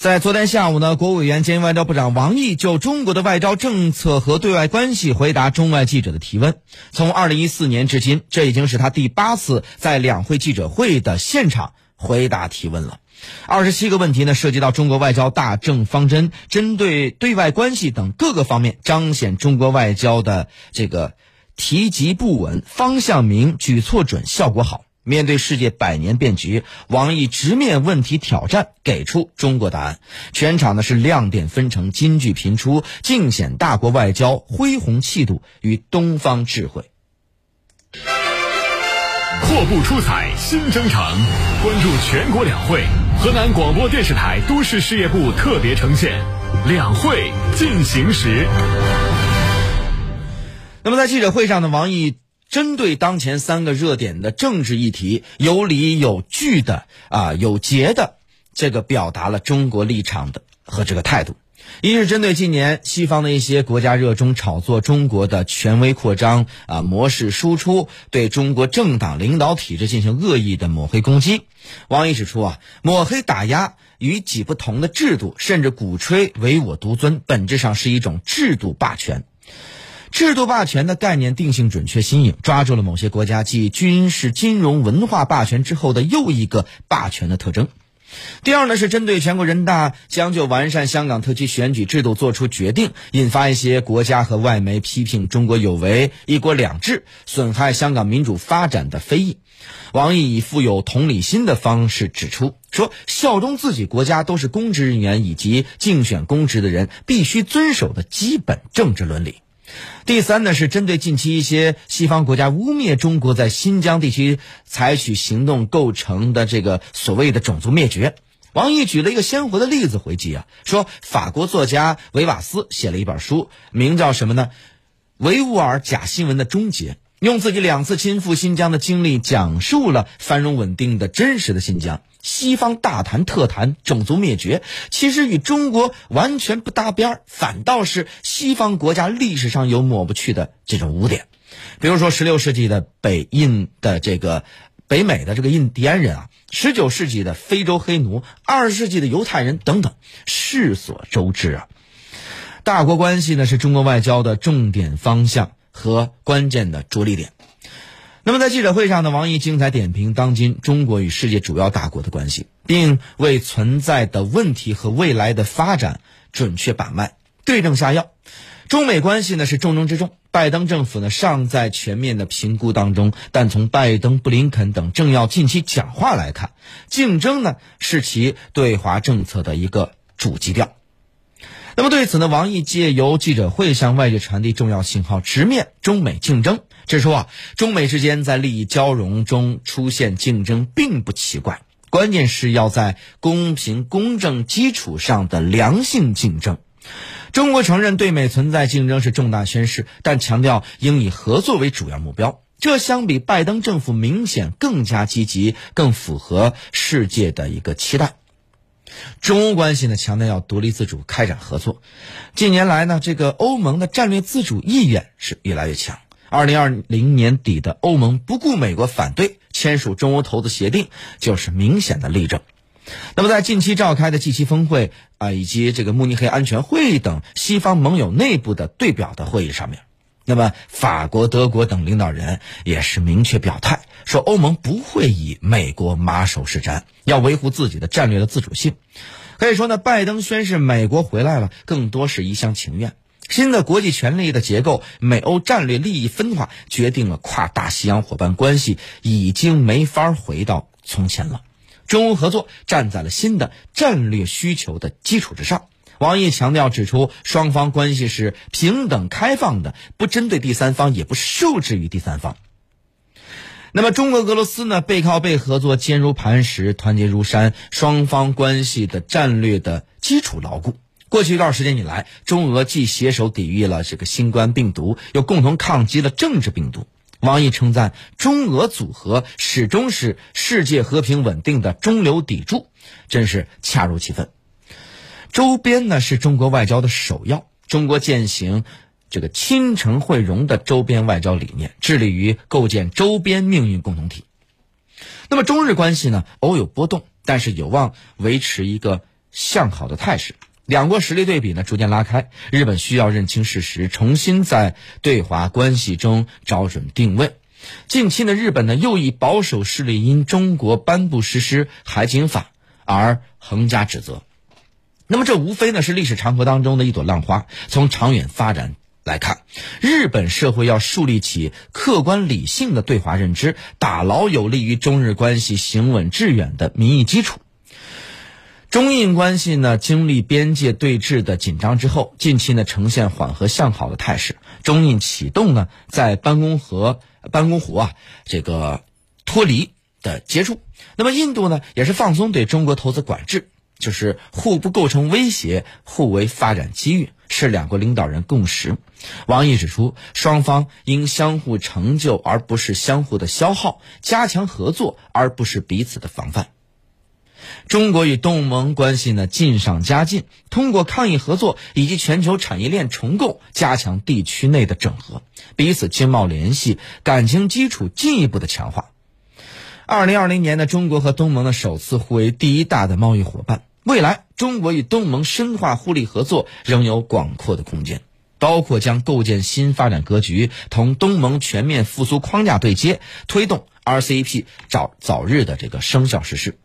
在昨天下午呢，国务委员兼外交部长王毅就中国的外交政策和对外关系回答中外记者的提问。从二零一四年至今，这已经是他第八次在两会记者会的现场回答提问了。二十七个问题呢，涉及到中国外交大政方针，针对对外关系等各个方面，彰显中国外交的这个提及不稳、方向明、举措准、效果好。面对世界百年变局，王毅直面问题挑战，给出中国答案。全场呢是亮点纷呈，金句频出，尽显大国外交恢宏气度与东方智慧。阔步出彩新征程，关注全国两会。河南广播电视台都市事业部特别呈现《两会进行时》。那么在记者会上呢，王毅。针对当前三个热点的政治议题，有理有据的啊，有节的，这个表达了中国立场的和这个态度。一是针对近年西方的一些国家热衷炒作中国的权威扩张啊模式输出，对中国政党领导体制进行恶意的抹黑攻击。王毅指出啊，抹黑打压与己不同的制度，甚至鼓吹唯我独尊，本质上是一种制度霸权。制度霸权的概念定性准确新颖，抓住了某些国家继军事、金融、文化霸权之后的又一个霸权的特征。第二呢，是针对全国人大将就完善香港特区选举制度作出决定，引发一些国家和外媒批评中国有违“一国两制”，损害香港民主发展的非议。王毅以富有同理心的方式指出，说效忠自己国家都是公职人员以及竞选公职的人必须遵守的基本政治伦理。第三呢，是针对近期一些西方国家污蔑中国在新疆地区采取行动构成的这个所谓的种族灭绝，王毅举了一个鲜活的例子回击啊，说法国作家维瓦斯写了一本书，名叫什么呢？维吾尔假新闻的终结。用自己两次亲赴新疆的经历，讲述了繁荣稳定的真实的新疆。西方大谈特谈种族灭绝，其实与中国完全不搭边，反倒是西方国家历史上有抹不去的这种污点。比如说，十六世纪的北印的这个北美的这个印第安人啊，十九世纪的非洲黑奴，二十世纪的犹太人等等，世所周知啊。大国关系呢，是中国外交的重点方向。和关键的着力点。那么，在记者会上呢，王毅精彩点评当今中国与世界主要大国的关系，并为存在的问题和未来的发展准确把脉、对症下药。中美关系呢是重中之重，拜登政府呢尚在全面的评估当中。但从拜登、布林肯等政要近期讲话来看，竞争呢是其对华政策的一个主基调。那么对此呢，王毅借由记者会向外界传递重要信号，直面中美竞争，指出啊，中美之间在利益交融中出现竞争并不奇怪，关键是要在公平公正基础上的良性竞争。中国承认对美存在竞争是重大宣示，但强调应以合作为主要目标，这相比拜登政府明显更加积极，更符合世界的一个期待。中欧关系呢，强调要独立自主开展合作。近年来呢，这个欧盟的战略自主意愿是越来越强。二零二零年底的欧盟不顾美国反对签署中欧投资协定，就是明显的例证。那么，在近期召开的 G7 峰会啊，以及这个慕尼黑安全会议等西方盟友内部的对表的会议上面。那么，法国、德国等领导人也是明确表态，说欧盟不会以美国马首是瞻，要维护自己的战略的自主性。可以说呢，拜登宣誓美国回来了，更多是一厢情愿。新的国际权力的结构，美欧战略利益分化，决定了跨大西洋伙伴关系已经没法回到从前了。中欧合作站在了新的战略需求的基础之上。王毅强调指出，双方关系是平等开放的，不针对第三方，也不受制于第三方。那么，中俄俄罗斯呢？背靠背合作坚如磐石，团结如山，双方关系的战略的基础牢固。过去一段时间以来，中俄既携手抵御了这个新冠病毒，又共同抗击了政治病毒。王毅称赞中俄组合始终是世界和平稳定的中流砥柱，真是恰如其分。周边呢是中国外交的首要，中国践行这个亲诚惠容的周边外交理念，致力于构建周边命运共同体。那么中日关系呢偶有波动，但是有望维持一个向好的态势。两国实力对比呢逐渐拉开，日本需要认清事实，重新在对华关系中找准定位。近期呢，日本呢又以保守势力因中国颁布实施海警法而横加指责。那么这无非呢是历史长河当中的一朵浪花。从长远发展来看，日本社会要树立起客观理性的对华认知，打牢有利于中日关系行稳致远的民意基础。中印关系呢，经历边界对峙的紧张之后，近期呢呈现缓和向好的态势。中印启动呢在班公河、班公湖啊这个脱离的接触。那么印度呢也是放松对中国投资管制，就是互不构成威胁，互为发展机遇，是两国领导人共识。王毅指出，双方应相互成就而不是相互的消耗，加强合作而不是彼此的防范。中国与东盟关系呢进上加进，通过抗疫合作以及全球产业链重构，加强地区内的整合，彼此经贸联系感情基础进一步的强化。二零二零年呢，中国和东盟呢首次互为第一大的贸易伙伴，未来中国与东盟深化互利合作仍有广阔的空间，包括将构建新发展格局，同东盟全面复苏框架对接，推动 RCEP 早早日的这个生效实施。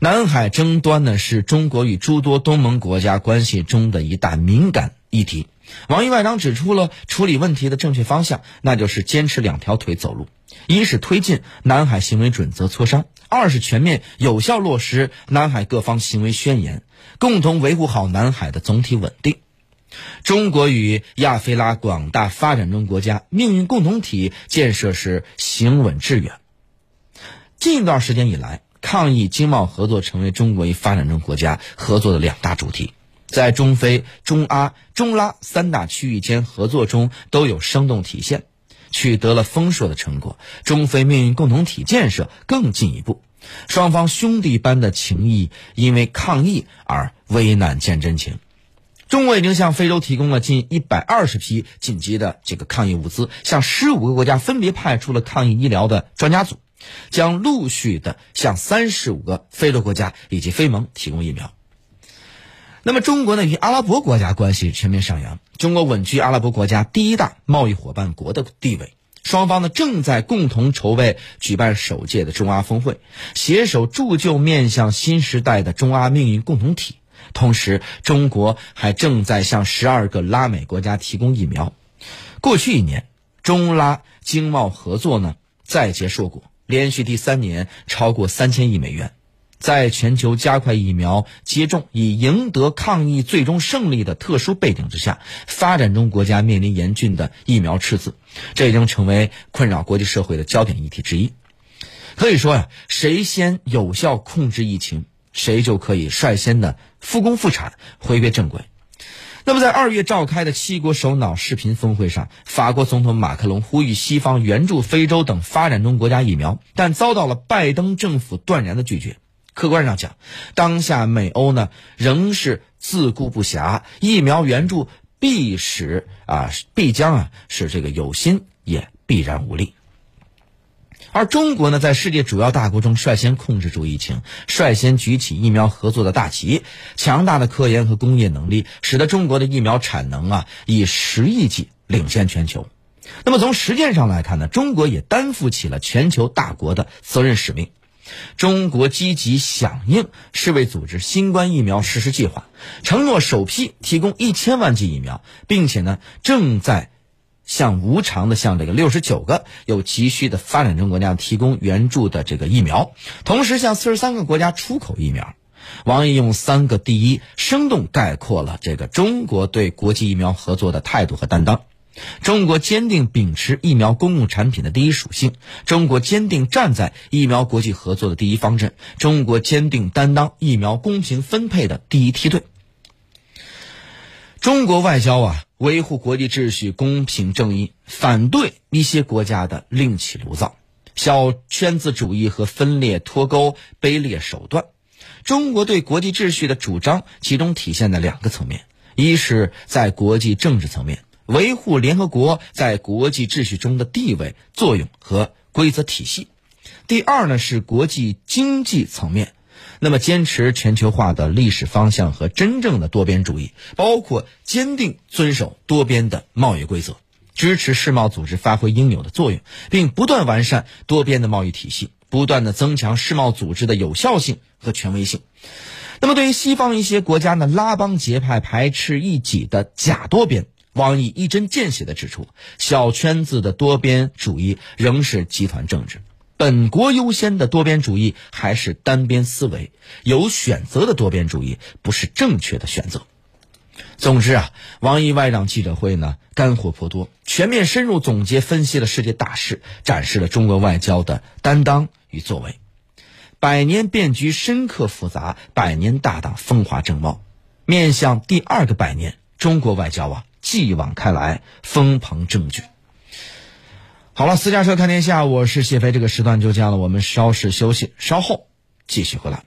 南海争端呢，是中国与诸多东盟国家关系中的一大敏感议题。王毅外长指出了处理问题的正确方向，那就是坚持两条腿走路：一是推进南海行为准则磋商；二是全面有效落实南海各方行为宣言，共同维护好南海的总体稳定。中国与亚非拉广大发展中国家命运共同体建设是行稳致远。近一段时间以来，抗疫、经贸合作成为中国与发展中国家合作的两大主题，在中非、中阿、中拉三大区域间合作中都有生动体现，取得了丰硕的成果。中非命运共同体建设更进一步，双方兄弟般的情谊因为抗疫而危难见真情。中国已经向非洲提供了近一百二十批紧急的这个抗疫物资，向十五个国家分别派出了抗疫医疗的专家组。将陆续的向三十五个非洲国家以及非盟提供疫苗。那么，中国呢与阿拉伯国家关系全面上扬，中国稳居阿拉伯国家第一大贸易伙伴国的地位。双方呢正在共同筹备举办首届的中阿峰会，携手铸就面向新时代的中阿命运共同体。同时，中国还正在向十二个拉美国家提供疫苗。过去一年，中拉经贸合作呢再结硕果。连续第三年超过三千亿美元，在全球加快疫苗接种以赢得抗疫最终胜利的特殊背景之下，发展中国家面临严峻的疫苗赤字，这已经成为困扰国际社会的焦点议题之一。可以说呀，谁先有效控制疫情，谁就可以率先的复工复产，回归正轨。那么，在二月召开的七国首脑视频峰会上，法国总统马克龙呼吁西方援助非洲等发展中国家疫苗，但遭到了拜登政府断然的拒绝。客观上讲，当下美欧呢仍是自顾不暇，疫苗援助必使啊必将啊使这个有心也必然无力。而中国呢，在世界主要大国中率先控制住疫情，率先举起疫苗合作的大旗，强大的科研和工业能力，使得中国的疫苗产能啊以十亿剂领先全球。那么从实践上来看呢，中国也担负起了全球大国的责任使命。中国积极响应世卫组织新冠疫苗实施计划，承诺首批提供一千万剂疫苗，并且呢正在。向无偿的向这个六十九个有急需的发展中国家提供援助的这个疫苗，同时向四十三个国家出口疫苗。王毅用三个第一生动概括了这个中国对国际疫苗合作的态度和担当。中国坚定秉持疫苗公共产品的第一属性，中国坚定站在疫苗国际合作的第一方阵，中国坚定担当疫苗公平分配的第一梯队。中国外交啊。维护国际秩序、公平正义，反对一些国家的另起炉灶、小圈子主义和分裂脱钩卑劣手段。中国对国际秩序的主张，其中体现在两个层面：一是，在国际政治层面，维护联合国在国际秩序中的地位、作用和规则体系；第二呢，是国际经济层面，那么坚持全球化的历史方向和真正的多边主义，包括坚定遵守多边的贸易规则，支持世贸组织发挥应有的作用，并不断完善多边的贸易体系，不断的增强世贸组织的有效性和权威性。那么，对于西方一些国家呢拉帮结派、排斥异己的假多边，王毅一针见血地指出，小圈子的多边主义仍是集团政治，本国优先的多边主义还是单边思维，有选择的多边主义不是正确的选择。总之啊，王毅外长记者会呢干货颇多，全面深入总结分析了世界大势，展示了中国外交的担当与作为。百年变局深刻复杂，百年大党风华正茂。面向第二个百年，中国外交啊，继往开来，风鹏正举。好了，私家车看天下，我是谢飞，这个时段就这样了，我们稍事休息，稍后继续回来。